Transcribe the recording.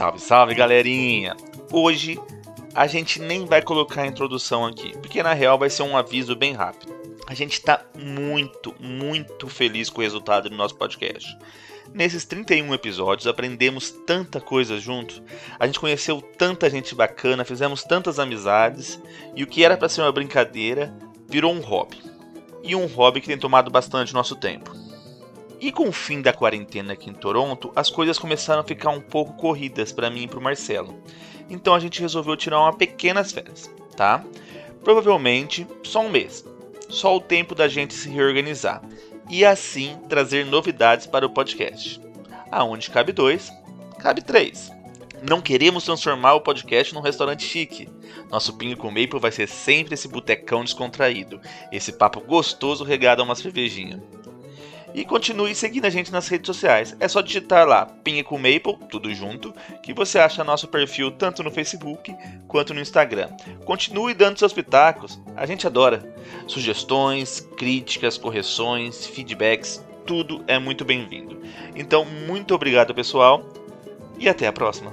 Salve, salve, galerinha! Hoje a gente nem vai colocar a introdução aqui, porque na real vai ser um aviso bem rápido. A gente está muito, muito feliz com o resultado do nosso podcast. Nesses 31 episódios aprendemos tanta coisa junto, a gente conheceu tanta gente bacana, fizemos tantas amizades e o que era para ser uma brincadeira virou um hobby. E um hobby que tem tomado bastante nosso tempo. E com o fim da quarentena aqui em Toronto, as coisas começaram a ficar um pouco corridas para mim e para o Marcelo. Então a gente resolveu tirar uma pequenas férias, tá? Provavelmente só um mês. Só o tempo da gente se reorganizar e assim trazer novidades para o podcast. Aonde cabe dois, cabe três. Não queremos transformar o podcast num restaurante chique. Nosso Pingo com Maple vai ser sempre esse botecão descontraído, esse papo gostoso regado a uma cervejinha. E continue seguindo a gente nas redes sociais. É só digitar lá Pinha com Maple, tudo junto, que você acha nosso perfil tanto no Facebook quanto no Instagram. Continue dando seus pitacos, a gente adora. Sugestões, críticas, correções, feedbacks, tudo é muito bem-vindo. Então, muito obrigado, pessoal, e até a próxima.